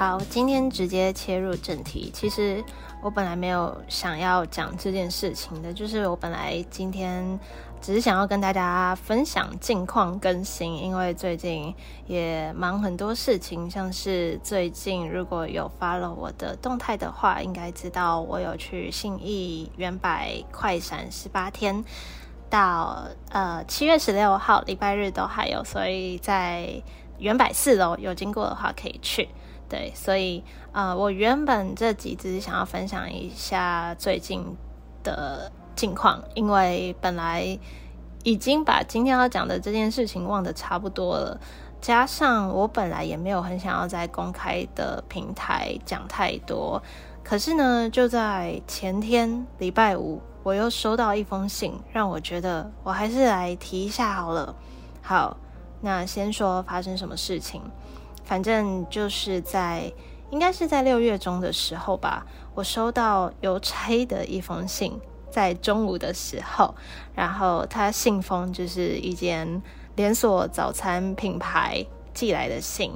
好，今天直接切入正题。其实我本来没有想要讲这件事情的，就是我本来今天只是想要跟大家分享近况更新，因为最近也忙很多事情，像是最近如果有 follow 我的动态的话，应该知道我有去信义远百快闪十八天，到呃七月十六号礼拜日都还有，所以在远百四楼有经过的话可以去。对，所以呃，我原本这集只是想要分享一下最近的近况，因为本来已经把今天要讲的这件事情忘得差不多了，加上我本来也没有很想要在公开的平台讲太多，可是呢，就在前天礼拜五，我又收到一封信，让我觉得我还是来提一下好了。好，那先说发生什么事情。反正就是在，应该是在六月中的时候吧，我收到邮差的一封信，在中午的时候，然后他信封就是一间连锁早餐品牌寄来的信。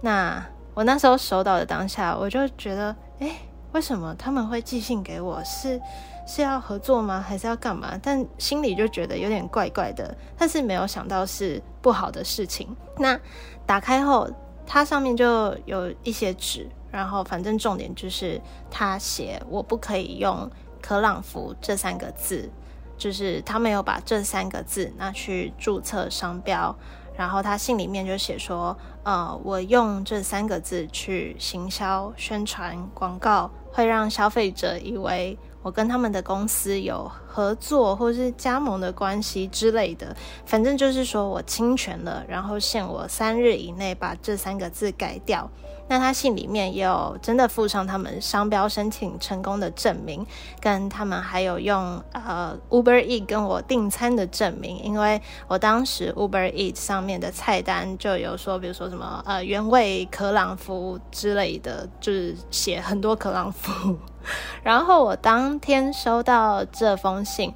那我那时候收到的当下，我就觉得，诶，为什么他们会寄信给我？是是要合作吗？还是要干嘛？但心里就觉得有点怪怪的，但是没有想到是不好的事情。那打开后。它上面就有一些纸，然后反正重点就是他写我不可以用可朗福这三个字，就是他没有把这三个字拿去注册商标，然后他信里面就写说，呃，我用这三个字去行销、宣传、广告，会让消费者以为。我跟他们的公司有合作或是加盟的关系之类的，反正就是说我侵权了，然后限我三日以内把这三个字改掉。那他信里面也有真的附上他们商标申请成功的证明，跟他们还有用呃 Uber EAT 跟我订餐的证明，因为我当时 Uber EAT 上面的菜单就有说，比如说什么呃原味可朗夫之类的，就是写很多可朗夫。然后我当天收到这封信，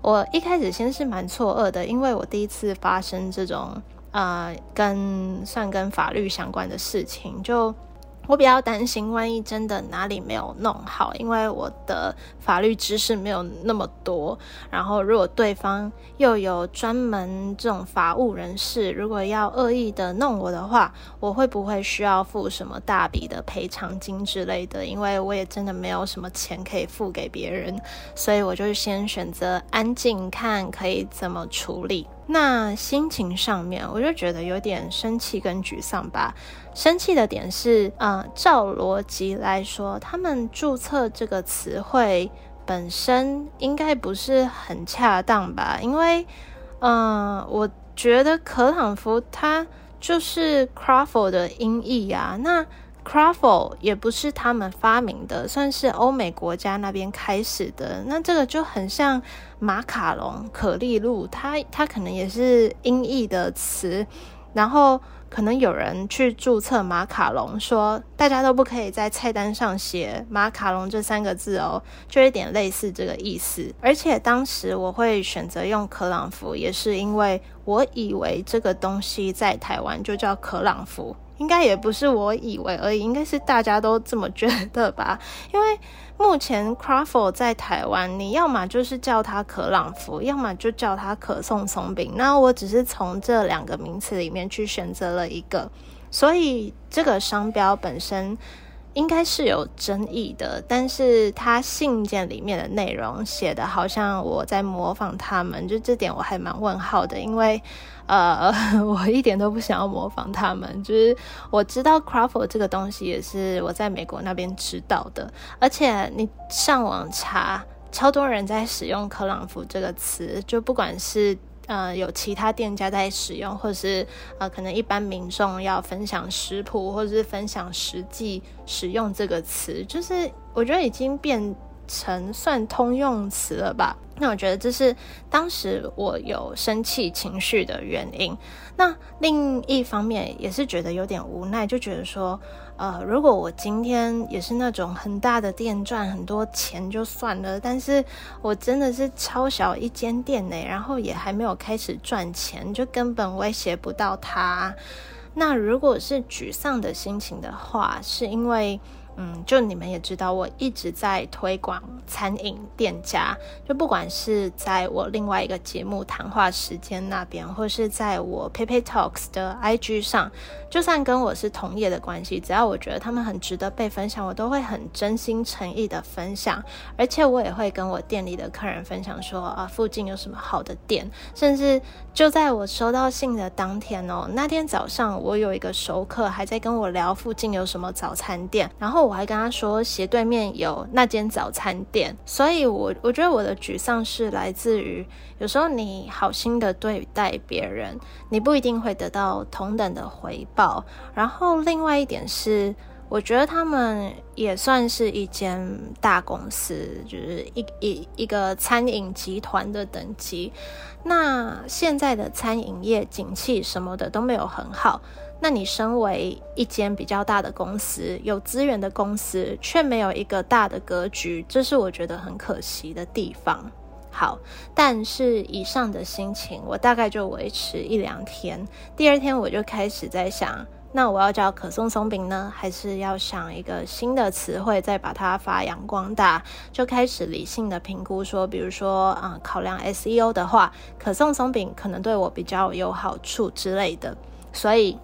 我一开始先是蛮错愕的，因为我第一次发生这种呃跟算跟法律相关的事情，就。我比较担心，万一真的哪里没有弄好，因为我的法律知识没有那么多。然后，如果对方又有专门这种法务人士，如果要恶意的弄我的话，我会不会需要付什么大笔的赔偿金之类的？因为我也真的没有什么钱可以付给别人，所以我就先选择安静，看可以怎么处理。那心情上面，我就觉得有点生气跟沮丧吧。生气的点是，呃，照逻辑来说，他们注册这个词汇本身应该不是很恰当吧？因为，嗯、我觉得可朗福它就是 Crawford 的音译呀。那 Croffle 也不是他们发明的，算是欧美国家那边开始的。那这个就很像马卡龙、可丽露，它它可能也是音译的词，然后。可能有人去注册马卡龙，说大家都不可以在菜单上写马卡龙这三个字哦，就有点类似这个意思。而且当时我会选择用可朗福，也是因为我以为这个东西在台湾就叫可朗福。应该也不是我以为而已，应该是大家都这么觉得吧。因为目前 Craffle 在台湾，你要么就是叫它可朗福，要么就叫它可颂松饼。那我只是从这两个名词里面去选择了一个，所以这个商标本身应该是有争议的。但是它信件里面的内容写的好像我在模仿他们，就这点我还蛮问号的，因为。呃，我一点都不想要模仿他们，就是我知道 Crawford 这个东西也是我在美国那边知道的，而且你上网查，超多人在使用克朗福这个词，就不管是呃有其他店家在使用，或者是呃可能一般民众要分享食谱，或者是分享实际使用这个词，就是我觉得已经变成算通用词了吧。那我觉得这是当时我有生气情绪的原因。那另一方面也是觉得有点无奈，就觉得说，呃，如果我今天也是那种很大的店赚很多钱就算了，但是我真的是超小一间店呢，然后也还没有开始赚钱，就根本威胁不到他。那如果是沮丧的心情的话，是因为。嗯，就你们也知道，我一直在推广餐饮店家，就不管是在我另外一个节目谈话时间那边，或是在我 PeiPei Talks 的 IG 上，就算跟我是同业的关系，只要我觉得他们很值得被分享，我都会很真心诚意的分享，而且我也会跟我店里的客人分享说啊，附近有什么好的店，甚至就在我收到信的当天哦，那天早上我有一个熟客还在跟我聊附近有什么早餐店，然后。我还跟他说，斜对面有那间早餐店，所以我我觉得我的沮丧是来自于，有时候你好心的对待别人，你不一定会得到同等的回报。然后另外一点是，我觉得他们也算是一间大公司，就是一一一个餐饮集团的等级。那现在的餐饮业景气什么的都没有很好。那你身为一间比较大的公司，有资源的公司，却没有一个大的格局，这是我觉得很可惜的地方。好，但是以上的心情，我大概就维持一两天。第二天我就开始在想，那我要叫可颂松饼呢，还是要想一个新的词汇，再把它发扬光大？就开始理性的评估，说，比如说啊、嗯，考量 SEO 的话，可颂松饼可能对我比较有好处之类的，所以。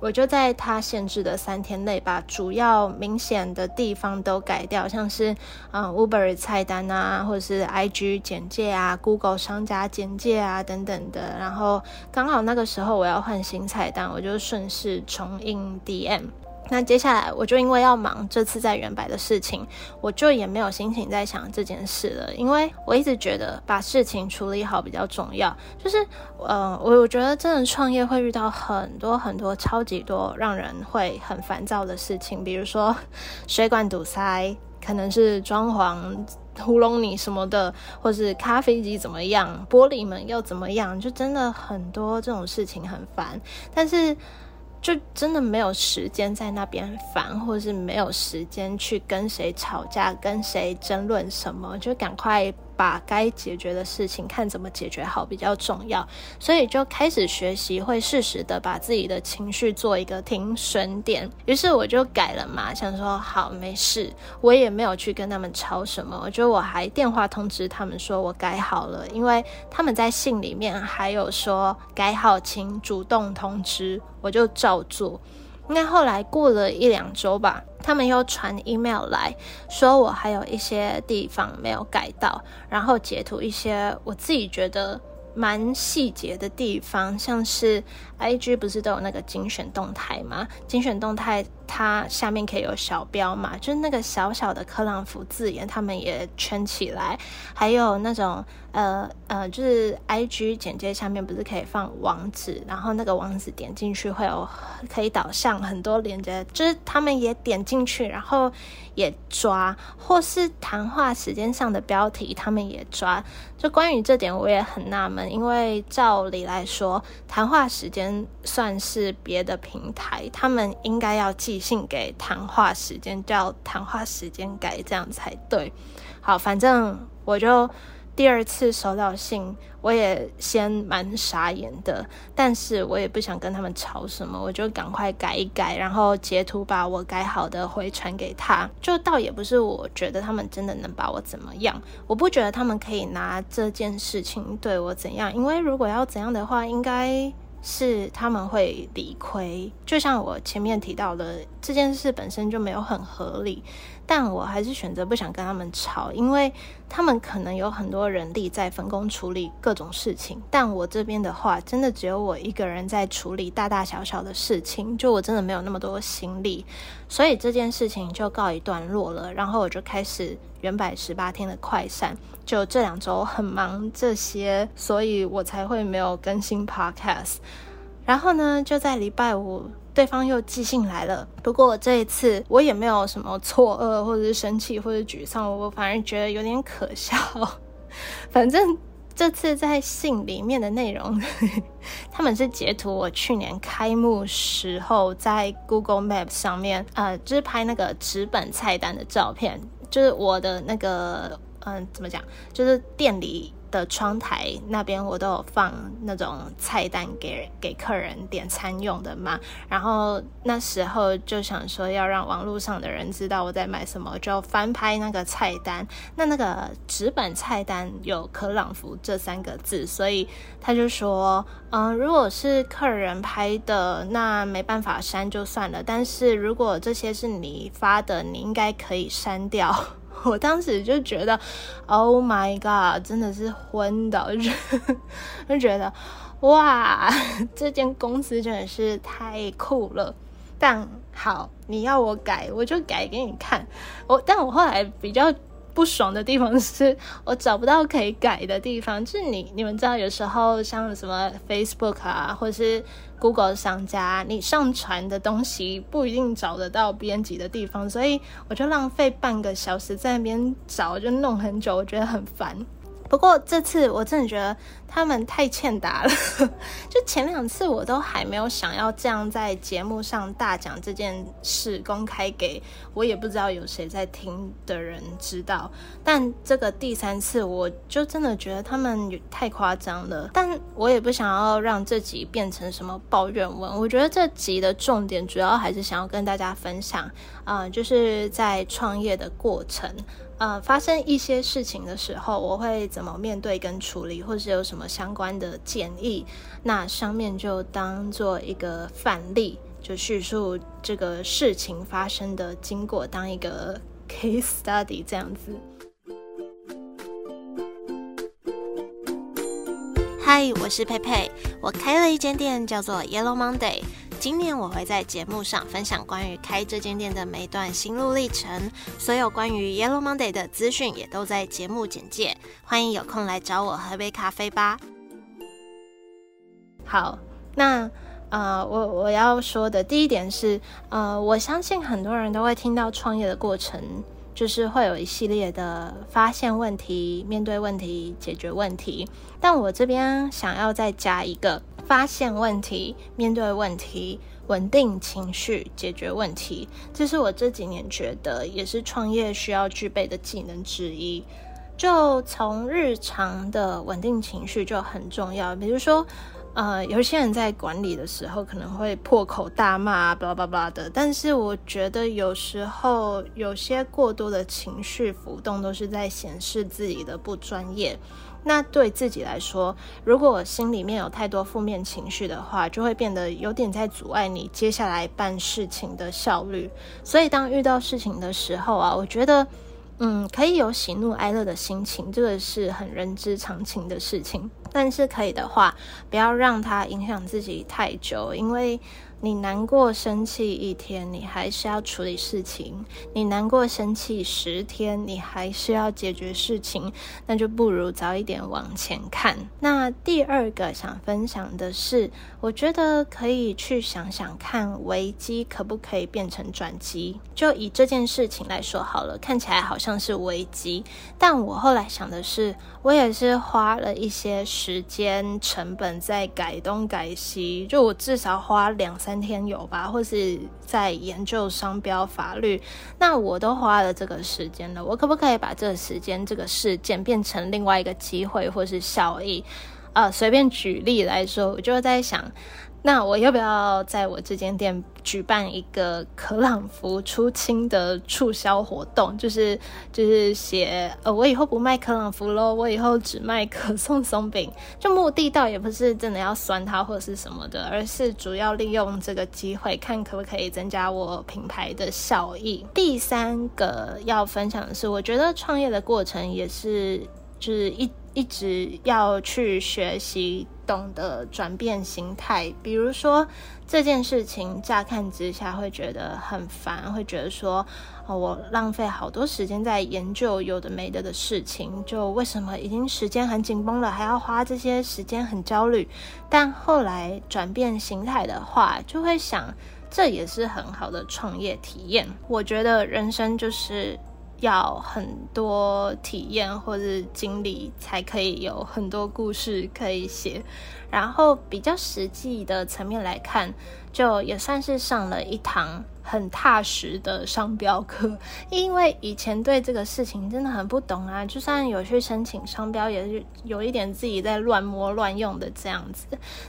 我就在它限制的三天内，把主要明显的地方都改掉，像是嗯 Uber 菜单啊，或者是 IG 简介啊，Google 商家简介啊等等的。然后刚好那个时候我要换新菜单，我就顺势重印 DM。那接下来我就因为要忙这次在远百的事情，我就也没有心情再想这件事了，因为我一直觉得把事情处理好比较重要。就是，呃，我我觉得真的创业会遇到很多很多超级多让人会很烦躁的事情，比如说水管堵塞，可能是装潢糊弄你什么的，或是咖啡机怎么样，玻璃门又怎么样，就真的很多这种事情很烦，但是。就真的没有时间在那边烦，或者是没有时间去跟谁吵架、跟谁争论什么，就赶快。把该解决的事情看怎么解决好比较重要，所以就开始学习会适时的把自己的情绪做一个停损点。于是我就改了嘛，想说好没事，我也没有去跟他们吵什么。我觉得我还电话通知他们说我改好了，因为他们在信里面还有说改好请主动通知，我就照做。应该后来过了一两周吧，他们又传 email 来说我还有一些地方没有改到，然后截图一些我自己觉得蛮细节的地方，像是 IG 不是都有那个精选动态吗？精选动态。它下面可以有小标嘛，就是那个小小的克朗福字眼，他们也圈起来。还有那种呃呃，就是 IG 简介下面不是可以放网址，然后那个网址点进去会有可以导向很多链接，就是他们也点进去，然后也抓，或是谈话时间上的标题，他们也抓。就关于这点，我也很纳闷，因为照理来说，谈话时间算是别的平台，他们应该要记。信给谈话时间叫谈话时间改，这样才对。好，反正我就第二次收到信，我也先蛮傻眼的，但是我也不想跟他们吵什么，我就赶快改一改，然后截图把我改好的回传给他。就倒也不是我觉得他们真的能把我怎么样，我不觉得他们可以拿这件事情对我怎样，因为如果要怎样的话，应该。是他们会理亏，就像我前面提到的，这件事本身就没有很合理。但我还是选择不想跟他们吵，因为他们可能有很多人力在分工处理各种事情，但我这边的话，真的只有我一个人在处理大大小小的事情，就我真的没有那么多心力，所以这件事情就告一段落了。然后我就开始原百十八天的快闪，就这两周很忙这些，所以我才会没有更新 Podcast。然后呢，就在礼拜五。对方又寄信来了，不过这一次我也没有什么错愕，或者是生气，或者沮丧，我反而觉得有点可笑。反正这次在信里面的内容，他们是截图我去年开幕时候在 Google Maps 上面，呃，就是拍那个纸本菜单的照片，就是我的那个，嗯、怎么讲，就是店里。的窗台那边我都有放那种菜单给给客人点餐用的嘛，然后那时候就想说要让网络上的人知道我在买什么，就翻拍那个菜单。那那个纸本菜单有可朗福这三个字，所以他就说，嗯，如果是客人拍的，那没办法删就算了，但是如果这些是你发的，你应该可以删掉。我当时就觉得，Oh my God，真的是昏的，就就觉得哇，这间公司真的是太酷了。但好，你要我改，我就改给你看。我，但我后来比较。不爽的地方是我找不到可以改的地方，就是你你们知道，有时候像什么 Facebook 啊，或者是 Google 商家，你上传的东西不一定找得到编辑的地方，所以我就浪费半个小时在那边找，就弄很久，我觉得很烦。不过这次我真的觉得他们太欠打了，就前两次我都还没有想要这样在节目上大讲这件事，公开给我也不知道有谁在听的人知道。但这个第三次，我就真的觉得他们太夸张了。但我也不想要让这集变成什么抱怨文，我觉得这集的重点主要还是想要跟大家分享，啊、就是在创业的过程。呃，发生一些事情的时候，我会怎么面对跟处理，或是有什么相关的建议？那上面就当做一个范例，就叙述这个事情发生的经过，当一个 case study 这样子。嗨，我是佩佩，我开了一间店，叫做 Yellow Monday。今年我会在节目上分享关于开这间店的每一段心路历程，所有关于 Yellow Monday 的资讯也都在节目简介。欢迎有空来找我喝杯咖啡吧。好，那呃，我我要说的第一点是，呃，我相信很多人都会听到创业的过程，就是会有一系列的发现问题、面对问题、解决问题。但我这边想要再加一个。发现问题、面对问题、稳定情绪、解决问题，这是我这几年觉得也是创业需要具备的技能之一。就从日常的稳定情绪就很重要，比如说，呃，有些人在管理的时候可能会破口大骂啊，巴拉巴拉的。但是我觉得有时候有些过多的情绪浮动都是在显示自己的不专业。那对自己来说，如果心里面有太多负面情绪的话，就会变得有点在阻碍你接下来办事情的效率。所以，当遇到事情的时候啊，我觉得，嗯，可以有喜怒哀乐的心情，这个是很人之常情的事情。但是可以的话，不要让它影响自己太久，因为。你难过生气一天，你还是要处理事情；你难过生气十天，你还是要解决事情。那就不如早一点往前看。那第二个想分享的是，我觉得可以去想想看，危机可不可以变成转机？就以这件事情来说好了，看起来好像是危机，但我后来想的是，我也是花了一些时间成本在改东改西，就我至少花两。三天有吧，或是在研究商标法律，那我都花了这个时间了。我可不可以把这个时间、这个事件变成另外一个机会，或是效益？呃，随便举例来说，我就在想，那我要不要在我这间店举办一个可朗芙出清的促销活动？就是就是写呃，我以后不卖可朗芙喽，我以后只卖可颂松饼。就目的倒也不是真的要酸它或者是什么的，而是主要利用这个机会，看可不可以增加我品牌的效益。第三个要分享的是，我觉得创业的过程也是就是一一直要去学习。懂得转变心态，比如说这件事情，乍看之下会觉得很烦，会觉得说，哦，我浪费好多时间在研究有的没的的事情，就为什么已经时间很紧绷了，还要花这些时间很焦虑？但后来转变心态的话，就会想，这也是很好的创业体验。我觉得人生就是。要很多体验或者经历，才可以有很多故事可以写。然后比较实际的层面来看，就也算是上了一堂。很踏实的商标课，因为以前对这个事情真的很不懂啊，就算有去申请商标，也是有一点自己在乱摸乱用的这样子。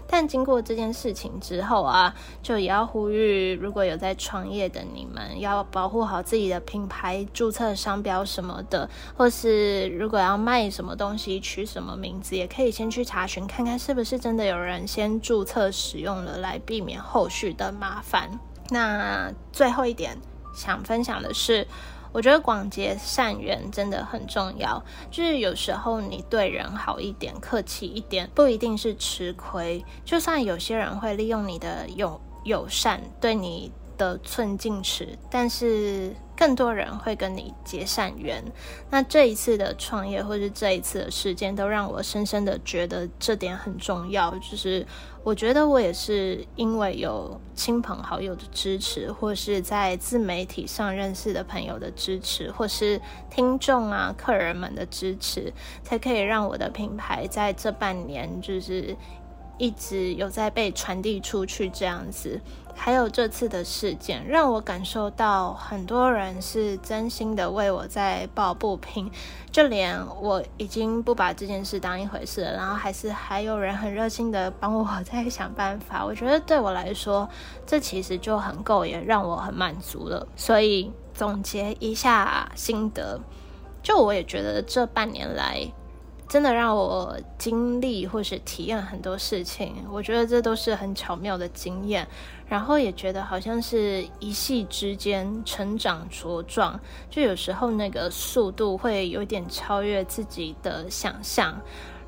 但经过这件事情之后啊，就也要呼吁，如果有在创业的你们，要保护好自己的品牌，注册商标什么的，或是如果要卖什么东西，取什么名字，也可以先去查询看看是不是真的有人先注册使用了，来避免后许的麻烦。那最后一点想分享的是，我觉得广结善缘真的很重要。就是有时候你对人好一点、客气一点，不一定是吃亏。就算有些人会利用你的友友善，对你的寸进尺，但是。更多人会跟你结善缘，那这一次的创业或是这一次的事件，都让我深深的觉得这点很重要。就是我觉得我也是因为有亲朋好友的支持，或是在自媒体上认识的朋友的支持，或是听众啊、客人们的支持，才可以让我的品牌在这半年就是一直有在被传递出去这样子。还有这次的事件，让我感受到很多人是真心的为我在抱不平，就连我已经不把这件事当一回事了，然后还是还有人很热心的帮我在想办法。我觉得对我来说，这其实就很够，也让我很满足了。所以总结一下心得，就我也觉得这半年来。真的让我经历或是体验很多事情，我觉得这都是很巧妙的经验，然后也觉得好像是一夕之间成长茁壮，就有时候那个速度会有点超越自己的想象，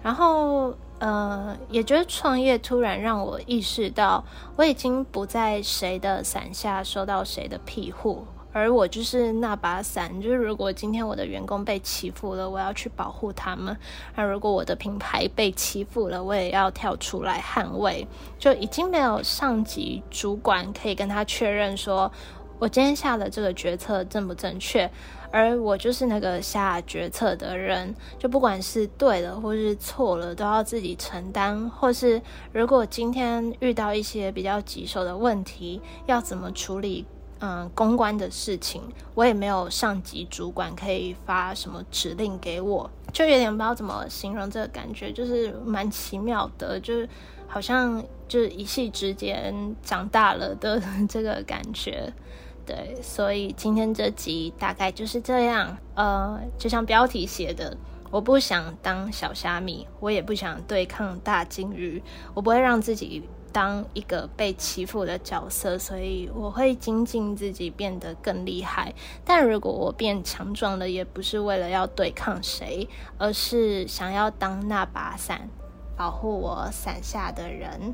然后呃，也觉得创业突然让我意识到，我已经不在谁的伞下受到谁的庇护。而我就是那把伞，就是如果今天我的员工被欺负了，我要去保护他们；而如果我的品牌被欺负了，我也要跳出来捍卫。就已经没有上级主管可以跟他确认说，我今天下的这个决策正不正确，而我就是那个下决策的人，就不管是对了或是错了，都要自己承担。或是如果今天遇到一些比较棘手的问题，要怎么处理？嗯，公关的事情，我也没有上级主管可以发什么指令给我，就有点不知道怎么形容这个感觉，就是蛮奇妙的，就是好像就是一夕之间长大了的这个感觉。对，所以今天这集大概就是这样。呃，就像标题写的，我不想当小虾米，我也不想对抗大鲸鱼，我不会让自己。当一个被欺负的角色，所以我会精进自己，变得更厉害。但如果我变强壮了，也不是为了要对抗谁，而是想要当那把伞，保护我伞下的人。